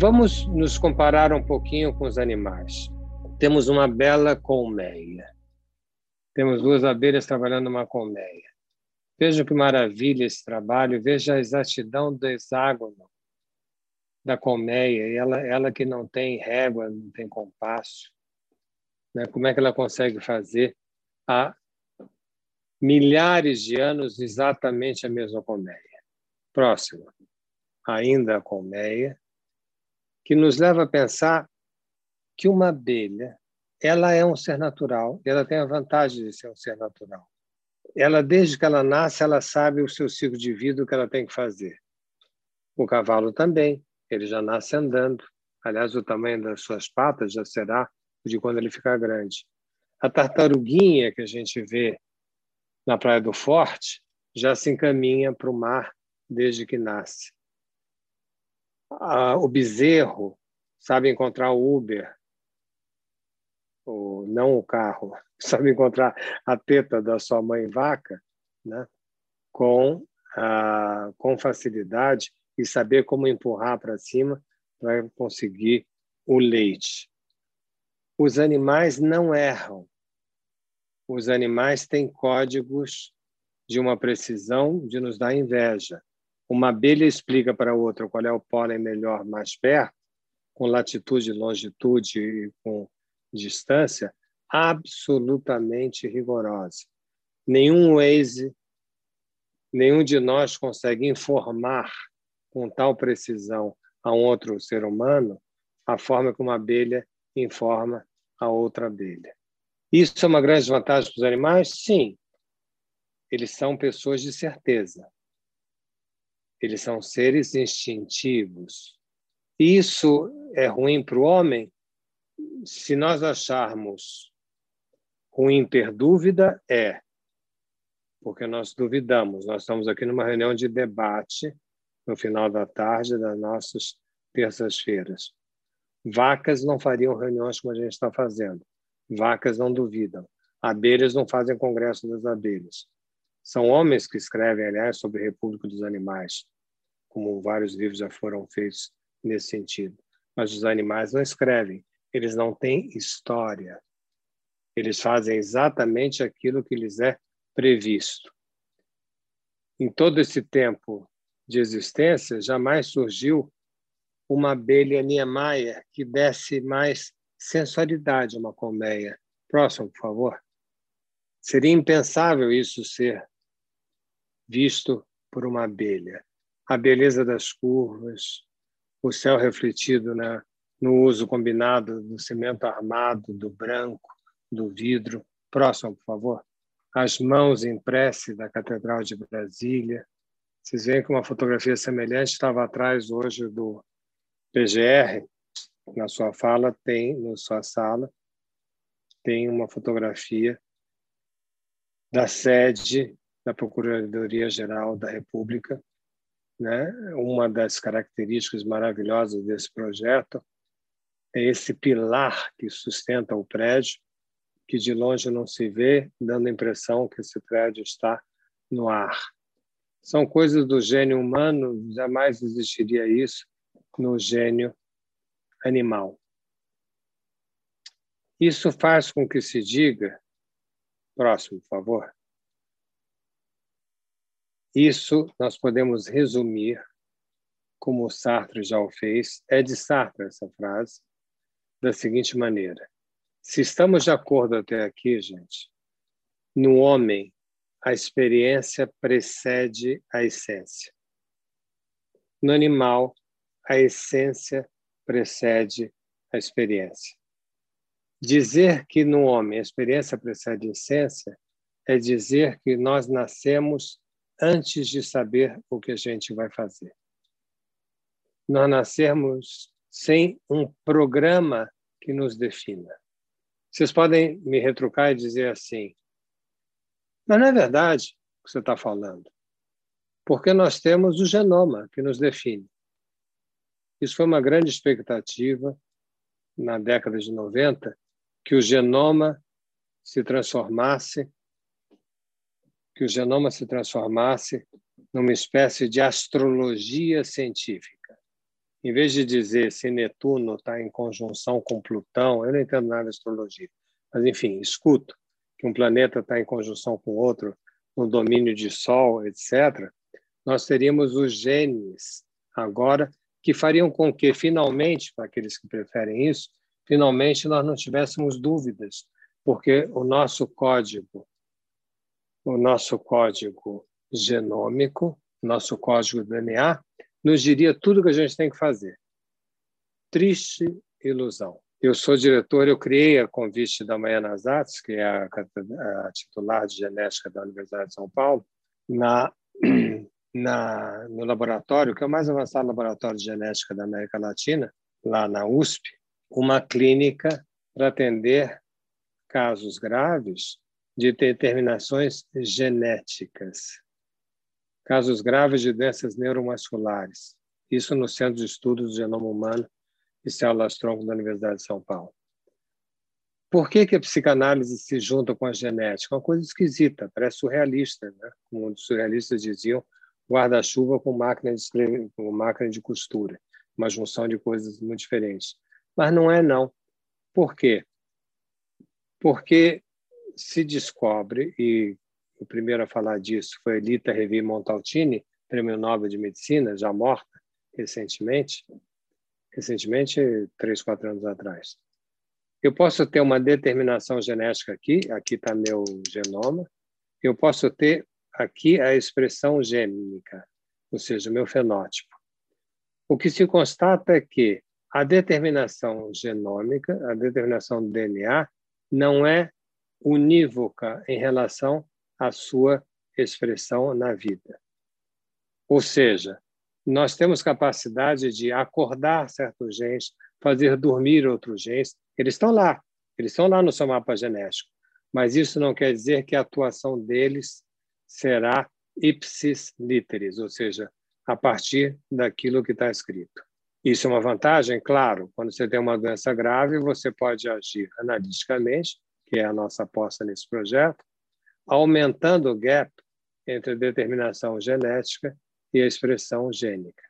Vamos nos comparar um pouquinho com os animais. Temos uma bela colmeia. Temos duas abelhas trabalhando numa colmeia. Veja que maravilha esse trabalho, veja a exatidão do hexágono da colmeia, ela, ela que não tem régua, não tem compasso. Né? Como é que ela consegue fazer há milhares de anos exatamente a mesma colmeia? Próximo, ainda a colmeia, que nos leva a pensar que uma abelha ela é um ser natural, ela tem a vantagem de ser um ser natural. Ela, desde que ela nasce, ela sabe o seu ciclo de vida, o que ela tem que fazer. O cavalo também, ele já nasce andando. Aliás, o tamanho das suas patas já será de quando ele ficar grande. A tartaruguinha que a gente vê na Praia do Forte já se encaminha para o mar desde que nasce o bezerro sabe encontrar o Uber, ou não o carro, sabe encontrar a teta da sua mãe vaca, né? com, ah, com facilidade e saber como empurrar para cima para conseguir o leite. Os animais não erram. Os animais têm códigos de uma precisão de nos dar inveja. Uma abelha explica para outra qual é o pólen melhor mais perto, com latitude, longitude e com distância, absolutamente rigorosa. Nenhum Waze, nenhum de nós consegue informar com tal precisão a um outro ser humano a forma como uma abelha informa a outra abelha. Isso é uma grande vantagem para os animais? Sim. Eles são pessoas de certeza. Eles são seres instintivos. Isso é ruim para o homem? Se nós acharmos ruim ter dúvida, é. Porque nós duvidamos. Nós estamos aqui numa reunião de debate no final da tarde das nossas terças-feiras. Vacas não fariam reuniões como a gente está fazendo. Vacas não duvidam. Abelhas não fazem congresso das abelhas. São homens que escrevem, aliás, sobre a República dos Animais, como vários livros já foram feitos nesse sentido. Mas os animais não escrevem, eles não têm história. Eles fazem exatamente aquilo que lhes é previsto. Em todo esse tempo de existência, jamais surgiu uma abelha Niemeyer que desse mais sensualidade a uma colmeia. Próximo, por favor. Seria impensável isso ser visto por uma abelha. A beleza das curvas, o céu refletido na, no uso combinado do cimento armado, do branco, do vidro. Próximo, por favor. As mãos em prece da Catedral de Brasília. Vocês veem que uma fotografia semelhante estava atrás hoje do PGR. Na sua fala tem, na sua sala, tem uma fotografia da sede da Procuradoria-Geral da República. Né? Uma das características maravilhosas desse projeto é esse pilar que sustenta o prédio, que de longe não se vê, dando a impressão que esse prédio está no ar. São coisas do gênio humano, jamais existiria isso no gênio animal. Isso faz com que se diga, próximo, por favor, isso nós podemos resumir, como o Sartre já o fez, é de Sartre essa frase, da seguinte maneira: se estamos de acordo até aqui, gente, no homem a experiência precede a essência. No animal, a essência precede a experiência. Dizer que no homem a experiência precede a essência é dizer que nós nascemos antes de saber o que a gente vai fazer. Nós nascermos sem um programa que nos defina. Vocês podem me retrucar e dizer assim, mas não é verdade o que você está falando, porque nós temos o genoma que nos define. Isso foi uma grande expectativa na década de 90, que o genoma se transformasse que o genoma se transformasse numa espécie de astrologia científica. em vez de dizer se Netuno está em conjunção com Plutão, eu não entendo nada de astrologia, mas enfim, escuto que um planeta está em conjunção com outro no domínio de Sol, etc., nós teríamos os genes agora que fariam com que, finalmente, para aqueles que preferem isso, finalmente nós não tivéssemos dúvidas, porque o nosso código, o nosso código genômico, nosso código DNA, nos diria tudo o que a gente tem que fazer. Triste ilusão. Eu sou diretor, eu criei a convite da Manhã Nazatz, que é a, a, titular de genética da Universidade de São Paulo, na, na, no laboratório, que é o mais avançado laboratório de genética da América Latina, lá na USP, uma clínica para atender casos graves de determinações genéticas casos graves de doenças neuromusculares. Isso no Centro de Estudos do Genoma Humano e Células-Tronco da Universidade de São Paulo. Por que, que a psicanálise se junta com a genética? Uma coisa esquisita, parece surrealista, né? como os surrealistas diziam, guarda-chuva com máquina de com máquina de costura, uma junção de coisas muito diferentes. Mas não é não. Por quê? Porque se descobre e o primeiro a falar disso foi Elita Revi Montaltini, prêmio Nobel de Medicina, já morta recentemente, recentemente, três, quatro anos atrás. Eu posso ter uma determinação genética aqui, aqui está meu genoma, eu posso ter aqui a expressão gênica, ou seja, o meu fenótipo. O que se constata é que a determinação genômica, a determinação do DNA, não é unívoca em relação a sua expressão na vida. Ou seja, nós temos capacidade de acordar certos genes, fazer dormir outros genes. Eles estão lá, eles estão lá no seu mapa genético. Mas isso não quer dizer que a atuação deles será ipsis literis, ou seja, a partir daquilo que está escrito. Isso é uma vantagem? Claro, quando você tem uma doença grave, você pode agir analiticamente, que é a nossa aposta nesse projeto, aumentando o gap entre a determinação genética e a expressão gênica.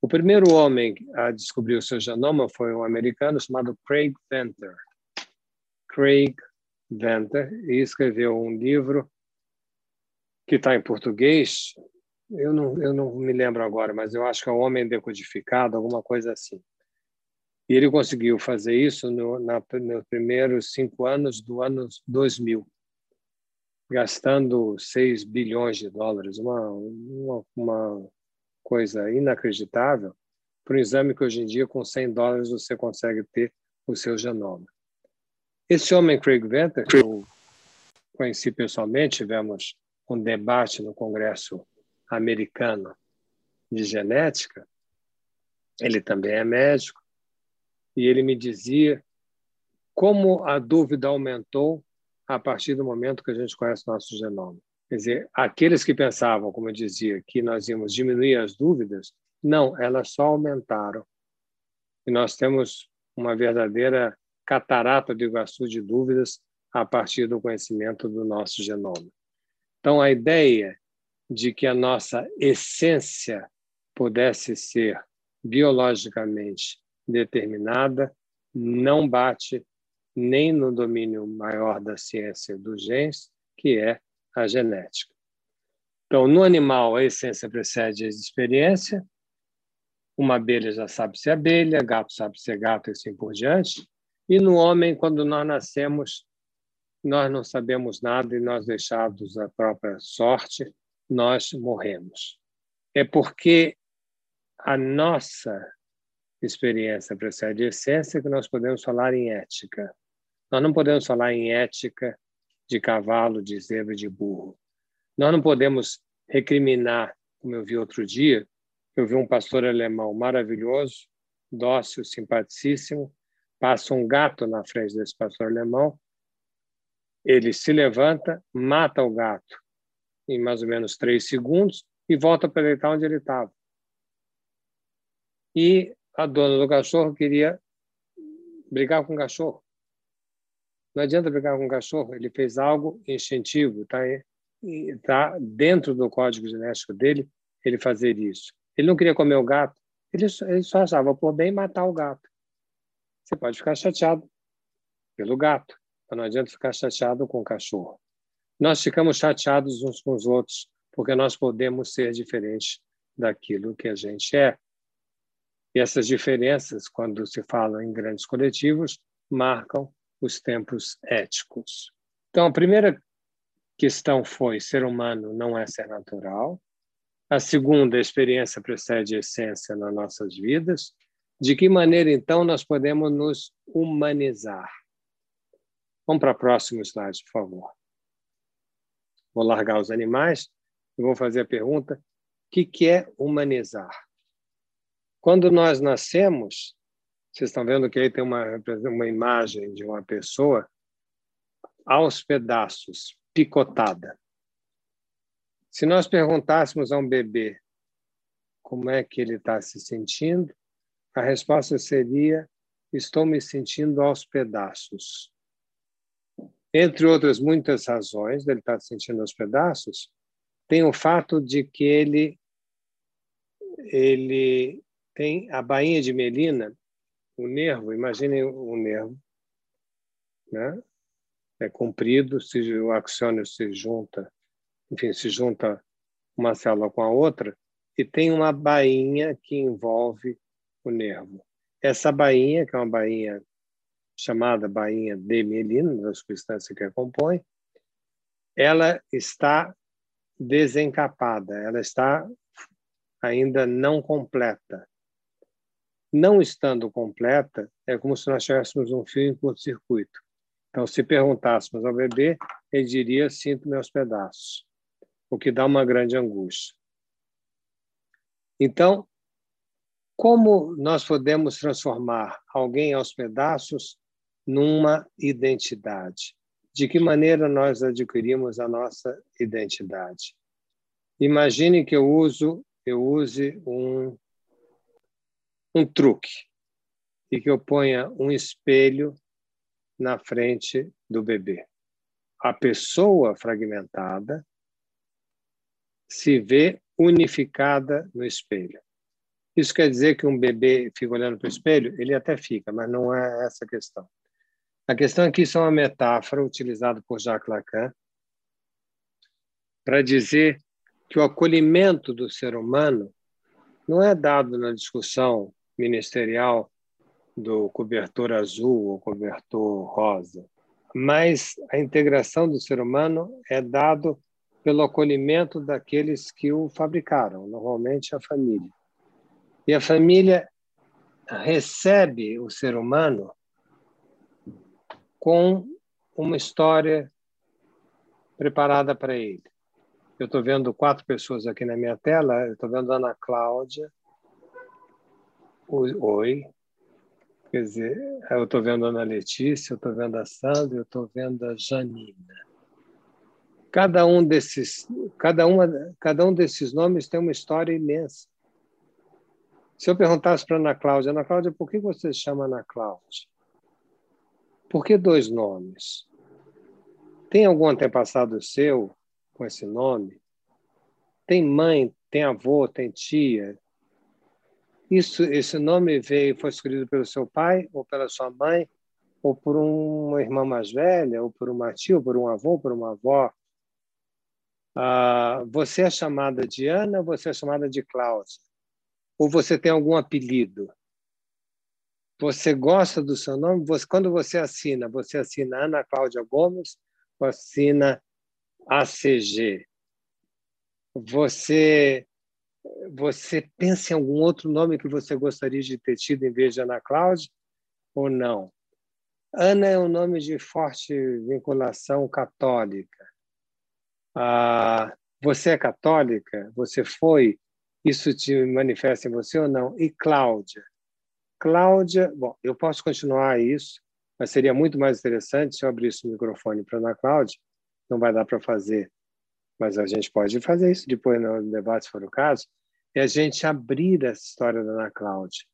O primeiro homem a descobrir o seu genoma foi um americano chamado Craig Venter. Craig Venter e escreveu um livro que está em português. Eu não, eu não me lembro agora, mas eu acho que é o Homem Decodificado, alguma coisa assim. E ele conseguiu fazer isso no, na, nos primeiros cinco anos do ano 2000 gastando 6 bilhões de dólares, uma, uma, uma coisa inacreditável, para um exame que hoje em dia, com 100 dólares, você consegue ter o seu genoma. Esse homem, Craig Venter, que eu conheci pessoalmente, tivemos um debate no Congresso americano de genética, ele também é médico, e ele me dizia como a dúvida aumentou a partir do momento que a gente conhece o nosso genoma. Quer dizer, aqueles que pensavam, como eu dizia, que nós íamos diminuir as dúvidas, não, elas só aumentaram. E nós temos uma verdadeira catarata de Iguaçu de dúvidas a partir do conhecimento do nosso genoma. Então, a ideia de que a nossa essência pudesse ser biologicamente determinada não bate nem no domínio maior da ciência dos genes, que é a genética. Então, no animal, a essência precede a experiência. Uma abelha já sabe ser abelha, gato sabe ser gato e assim por diante. E no homem, quando nós nascemos, nós não sabemos nada e nós deixados à própria sorte, nós morremos. É porque a nossa experiência precede a essência que nós podemos falar em ética. Nós não podemos falar em ética de cavalo, de zebra, de burro. Nós não podemos recriminar, como eu vi outro dia, eu vi um pastor alemão maravilhoso, dócil, simpaticíssimo, passa um gato na frente desse pastor alemão, ele se levanta, mata o gato em mais ou menos três segundos e volta para deitar onde ele estava. E a dona do cachorro queria brigar com o cachorro. Não adianta brigar com um cachorro, ele fez algo instintivo, está tá dentro do código genético dele ele fazer isso. Ele não queria comer o gato, Ele, ele só achava por bem matar o gato. Você pode ficar chateado pelo gato, mas não adianta ficar chateado com o cachorro. Nós ficamos chateados uns com os outros porque nós podemos ser diferentes daquilo que a gente é. E essas diferenças, quando se fala em grandes coletivos, marcam os tempos éticos. Então, a primeira questão foi: ser humano não é ser natural. A segunda, a experiência precede a essência nas nossas vidas. De que maneira, então, nós podemos nos humanizar? Vamos para o próximo slide, por favor. Vou largar os animais e vou fazer a pergunta: o que é humanizar? Quando nós nascemos, vocês estão vendo que aí tem uma, uma imagem de uma pessoa aos pedaços, picotada. Se nós perguntássemos a um bebê como é que ele está se sentindo, a resposta seria: estou me sentindo aos pedaços. Entre outras muitas razões dele estar se sentindo aos pedaços, tem o fato de que ele ele tem a bainha de melina, o nervo, imaginem o nervo, né? É comprido, se o axônio se junta enfim, se junta uma célula com a outra e tem uma bainha que envolve o nervo. Essa bainha, que é uma bainha chamada bainha de mielina, da substância que a compõe, ela está desencapada, ela está ainda não completa. Não estando completa, é como se nós tivéssemos um fio em curto-circuito. Então, se perguntássemos ao bebê, ele diria: Sinto meus pedaços o que dá uma grande angústia. Então, como nós podemos transformar alguém aos pedaços numa identidade? De que maneira nós adquirimos a nossa identidade? Imagine que eu uso, eu use um um truque e que eu ponha um espelho na frente do bebê. A pessoa fragmentada se vê unificada no espelho. Isso quer dizer que um bebê fica olhando para o espelho? Ele até fica, mas não é essa a questão. A questão aqui é uma metáfora utilizada por Jacques Lacan para dizer que o acolhimento do ser humano não é dado na discussão ministerial do cobertor azul ou cobertor rosa, mas a integração do ser humano é dado pelo acolhimento daqueles que o fabricaram, normalmente a família. E a família recebe o ser humano com uma história preparada para ele. Eu estou vendo quatro pessoas aqui na minha tela. Estou vendo a Ana Cláudia. Oi. Quer dizer, eu estou vendo a Ana Letícia, eu estou vendo a Sandra, eu estou vendo a Janina. Cada um desses, cada uma, cada um desses nomes tem uma história imensa. Se eu perguntasse para Ana Cláudia, Ana Cláudia, por que você se chama Ana Cláudia? Por que dois nomes? Tem algum antepassado seu com esse nome? Tem mãe, tem avô, tem tia? Isso, esse nome veio, foi escolhido pelo seu pai ou pela sua mãe, ou por uma irmã mais velha, ou por uma tia, ou por um avô, ou por uma avó? Ah, você é chamada de Ana você é chamada de Cláudia? Ou você tem algum apelido? Você gosta do seu nome? Você, quando você assina, você assina Ana Cláudia Gomes ou assina ACG? Você você pensa em algum outro nome que você gostaria de ter tido em vez de Ana Cláudia ou não? Ana é um nome de forte vinculação católica. Ah, você é católica? Você foi? Isso te manifesta em você ou não? E Cláudia? Cláudia, bom, eu posso continuar isso, mas seria muito mais interessante se eu abrisse o microfone para Ana Cláudia. Não vai dar para fazer, mas a gente pode fazer isso depois no debate, se for o caso. É a gente abrir essa história da Ana Cláudia.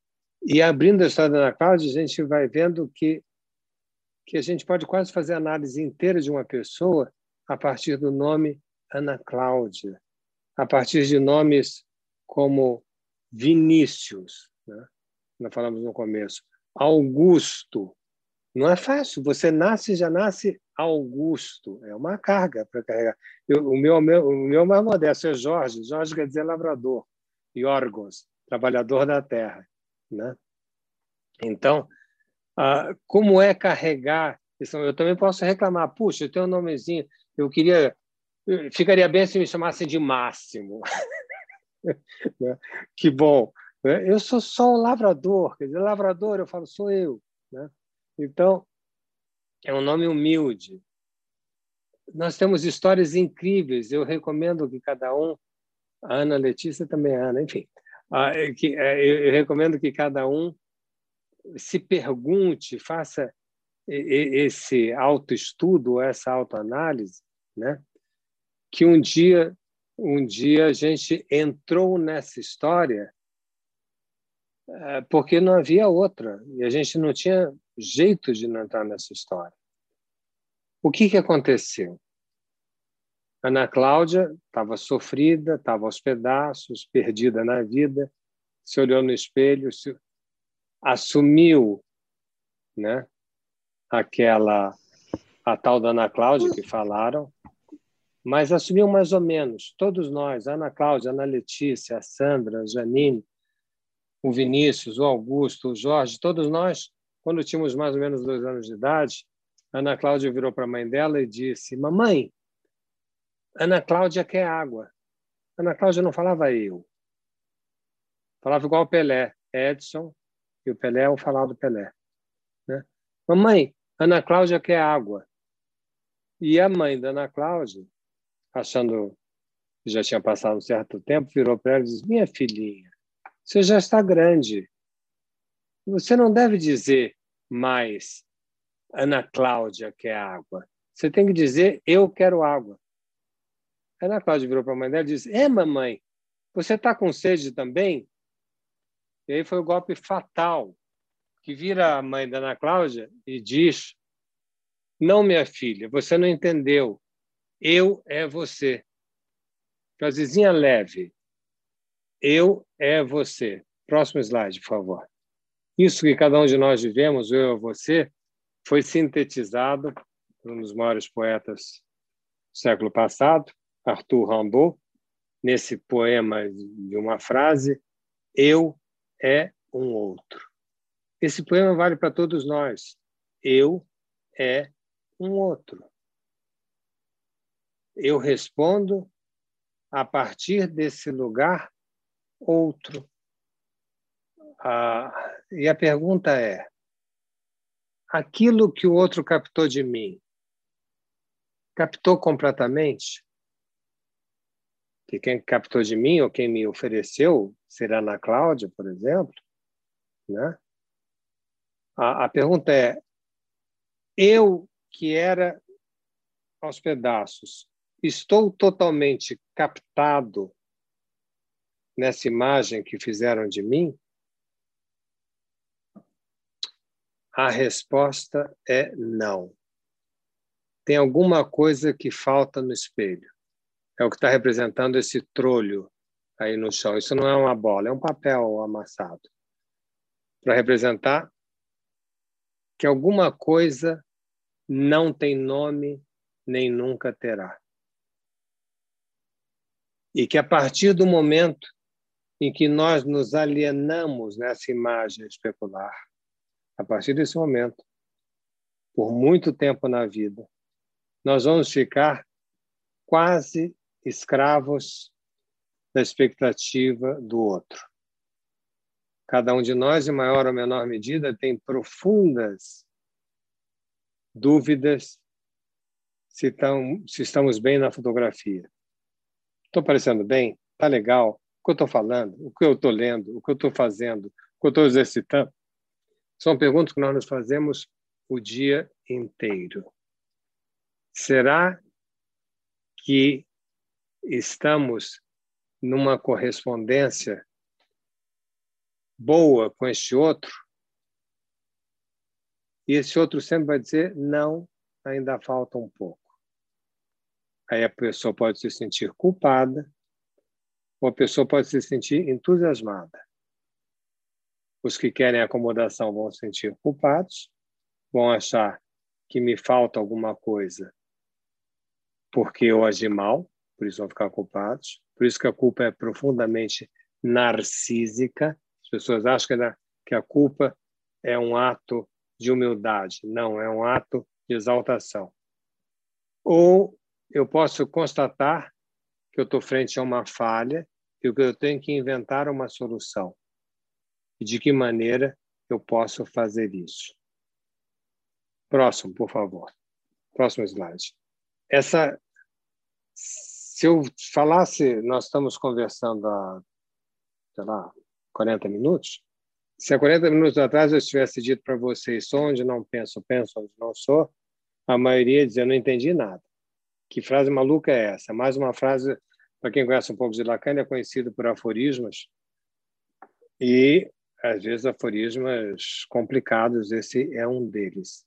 E abrindo a história da Ana Cláudia, a gente vai vendo que, que a gente pode quase fazer a análise inteira de uma pessoa a partir do nome Ana Cláudia, a partir de nomes como Vinícius. Né? Nós falamos no começo. Augusto. Não é fácil. Você nasce já nasce Augusto. É uma carga para carregar. Eu, o, meu, meu, o meu mais modesto é Jorge. Jorge quer dizer lavrador. E órgãos, trabalhador da terra. Né? Então, ah, como é carregar? Eu também posso reclamar. Puxa, eu tenho um nomezinho. Eu queria. Ficaria bem se me chamassem de Máximo. Né? que bom. Né? Eu sou só um lavrador. Quer dizer, lavrador, eu falo, sou eu. Né? Então, é um nome humilde. Nós temos histórias incríveis. Eu recomendo que cada um, a Ana Letícia também, é Ana, enfim, ah, é é, eu recomendo que cada um se pergunte, faça esse autoestudo, essa autoanálise, né? que um dia, um dia a gente entrou nessa história eh, porque não havia outra e a gente não tinha jeito de não entrar nessa história. O que, que aconteceu? Ana Cláudia estava sofrida, estava aos pedaços, perdida na vida, se olhou no espelho, se assumiu né, aquela a tal da Ana Cláudia que falaram, mas assumiu mais ou menos, todos nós, Ana Cláudia, Ana Letícia, a Sandra, a Janine, o Vinícius, o Augusto, o Jorge, todos nós, quando tínhamos mais ou menos dois anos de idade, Ana Cláudia virou para a mãe dela e disse: Mamãe, Ana Cláudia quer água. Ana Cláudia não falava eu. Falava igual o Pelé, Edson, e o Pelé é o falar do Pelé. Né? Mamãe, Ana Cláudia quer água. E a mãe da Ana Cláudia, achando que já tinha passado um certo tempo, virou para ela e disse: Minha filhinha, você já está grande. Você não deve dizer mais Ana Cláudia quer água. Você tem que dizer eu quero água. Ana Cláudia virou para a mãe dela e disse: É, mamãe, você está com sede também? E aí foi o golpe fatal, que vira a mãe da Ana Cláudia e diz: Não, minha filha, você não entendeu. Eu é você. Frasezinha leve. Eu é você. Próximo slide, por favor. Isso que cada um de nós vivemos, eu é você, foi sintetizado por um dos maiores poetas do século passado, Arthur Rimbaud, nesse poema de uma frase: Eu é um outro. Esse poema vale para todos nós. Eu é um outro. Eu respondo a partir desse lugar outro. Ah, e a pergunta é: aquilo que o outro captou de mim, captou completamente? que quem captou de mim ou quem me ofereceu será na Cláudia, por exemplo, né? A, a pergunta é: eu que era aos pedaços, estou totalmente captado nessa imagem que fizeram de mim? A resposta é não. Tem alguma coisa que falta no espelho é o que está representando esse trolho aí no chão. Isso não é uma bola, é um papel amassado para representar que alguma coisa não tem nome nem nunca terá. E que a partir do momento em que nós nos alienamos nessa imagem especular, a partir desse momento, por muito tempo na vida, nós vamos ficar quase escravos da expectativa do outro. Cada um de nós, em maior ou menor medida, tem profundas dúvidas se, tão, se estamos bem na fotografia. Estou parecendo bem? Está legal? O que eu estou falando? O que eu estou lendo? O que eu estou fazendo? O que eu estou exercitando? São perguntas que nós nos fazemos o dia inteiro. Será que estamos numa correspondência boa com este outro, e esse outro sempre vai dizer: não, ainda falta um pouco. Aí a pessoa pode se sentir culpada, ou a pessoa pode se sentir entusiasmada. Os que querem acomodação vão se sentir culpados, vão achar que me falta alguma coisa porque eu agi mal, por isso vão ficar culpados. Por isso que a culpa é profundamente narcísica. As pessoas acham que a culpa é um ato de humildade. Não, é um ato de exaltação. Ou eu posso constatar que eu estou frente a uma falha e que eu tenho que inventar uma solução. E de que maneira eu posso fazer isso? Próximo, por favor. Próximo slide. Essa, se eu falasse, nós estamos conversando há, sei lá, 40 minutos. Se há 40 minutos atrás eu tivesse dito para vocês, sou onde não penso, penso onde não sou, a maioria dizia, não entendi nada. Que frase maluca é essa? Mais uma frase, para quem conhece um pouco de Lacan, é conhecido por aforismos. E, às vezes, aforismos complicados, esse é um deles.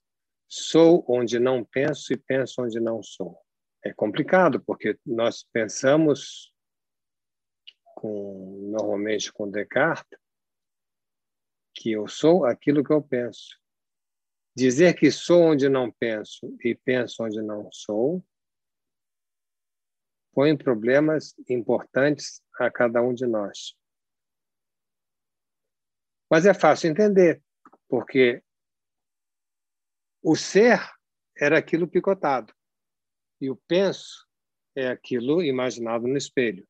Sou onde não penso e penso onde não sou. É complicado, porque nós pensamos, com, normalmente com Descartes, que eu sou aquilo que eu penso. Dizer que sou onde não penso e penso onde não sou põe problemas importantes a cada um de nós. Mas é fácil entender, porque o ser era aquilo picotado. E o penso é aquilo imaginado no espelho.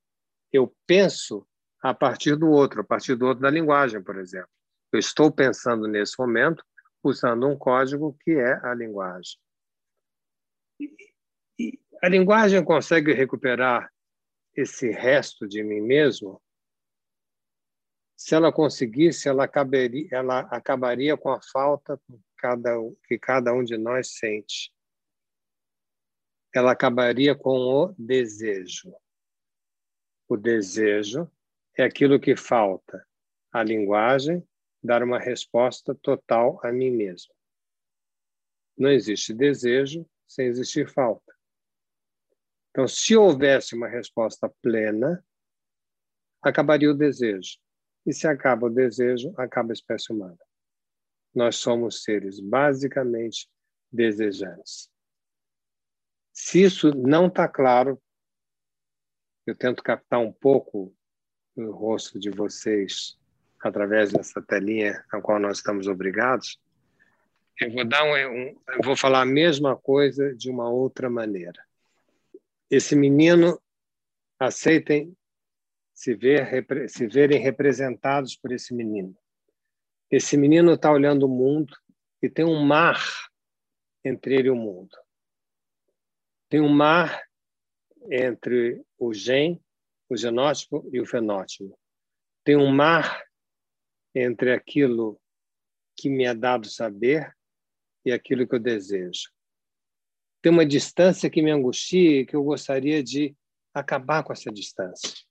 Eu penso a partir do outro, a partir do outro da linguagem, por exemplo. Eu estou pensando nesse momento usando um código que é a linguagem. E a linguagem consegue recuperar esse resto de mim mesmo? Se ela conseguisse, ela, caberia, ela acabaria com a falta que cada um de nós sente. Ela acabaria com o desejo. O desejo é aquilo que falta a linguagem dar uma resposta total a mim mesmo. Não existe desejo sem existir falta. Então, se houvesse uma resposta plena, acabaria o desejo. E se acaba o desejo, acaba a espécie humana nós somos seres basicamente desejantes. Se isso não está claro, eu tento captar um pouco o rosto de vocês através dessa telinha a qual nós estamos obrigados. Eu vou dar um, um vou falar a mesma coisa de uma outra maneira. Esse menino aceitem se ver se verem representados por esse menino. Esse menino está olhando o mundo e tem um mar entre ele e o mundo. Tem um mar entre o gen, o genótipo e o fenótipo. Tem um mar entre aquilo que me é dado saber e aquilo que eu desejo. Tem uma distância que me angustia e que eu gostaria de acabar com essa distância.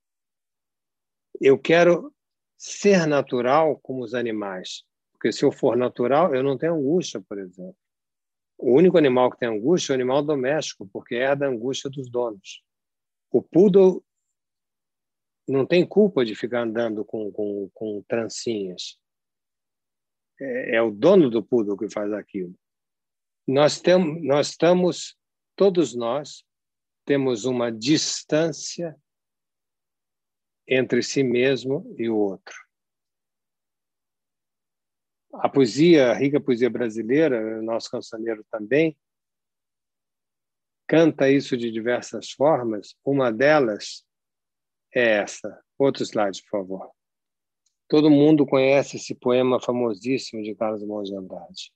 Eu quero ser natural como os animais. Porque se eu for natural, eu não tenho angústia, por exemplo. O único animal que tem angústia é o animal doméstico, porque é da angústia dos donos. O poodle não tem culpa de ficar andando com, com, com trancinhas. É, é o dono do poodle que faz aquilo. Nós, tem, nós estamos, todos nós, temos uma distância entre si mesmo e o outro. A poesia, a rica poesia brasileira, nosso cancioneiro também, canta isso de diversas formas. Uma delas é essa. Outro slide, por favor. Todo mundo conhece esse poema famosíssimo de Carlos Monte de Andrade.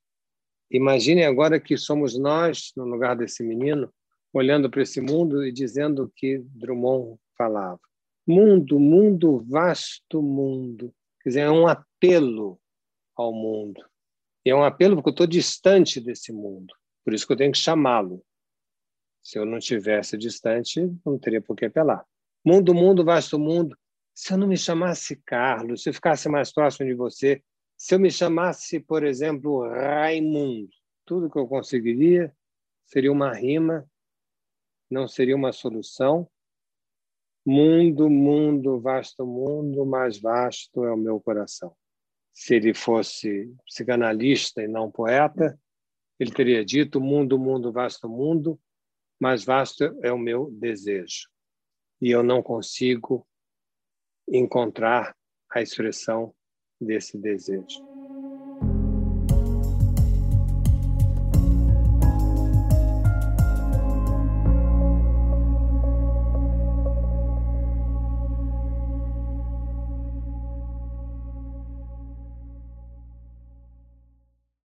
Imaginem agora que somos nós, no lugar desse menino, olhando para esse mundo e dizendo o que Drummond falava. Mundo, mundo, vasto mundo. Quer dizer, é um apelo ao mundo. E é um apelo porque eu estou distante desse mundo. Por isso que eu tenho que chamá-lo. Se eu não tivesse distante, não teria por que apelar. Mundo, mundo, vasto mundo. Se eu não me chamasse Carlos, se eu ficasse mais próximo de você, se eu me chamasse, por exemplo, Raimundo, tudo que eu conseguiria seria uma rima, não seria uma solução, Mundo, mundo, vasto mundo, mais vasto é o meu coração. se ele fosse psicanalista e não poeta, ele teria dito: mundo, mundo, vasto mundo, mas vasto é o meu desejo. E eu não consigo encontrar a expressão desse desejo.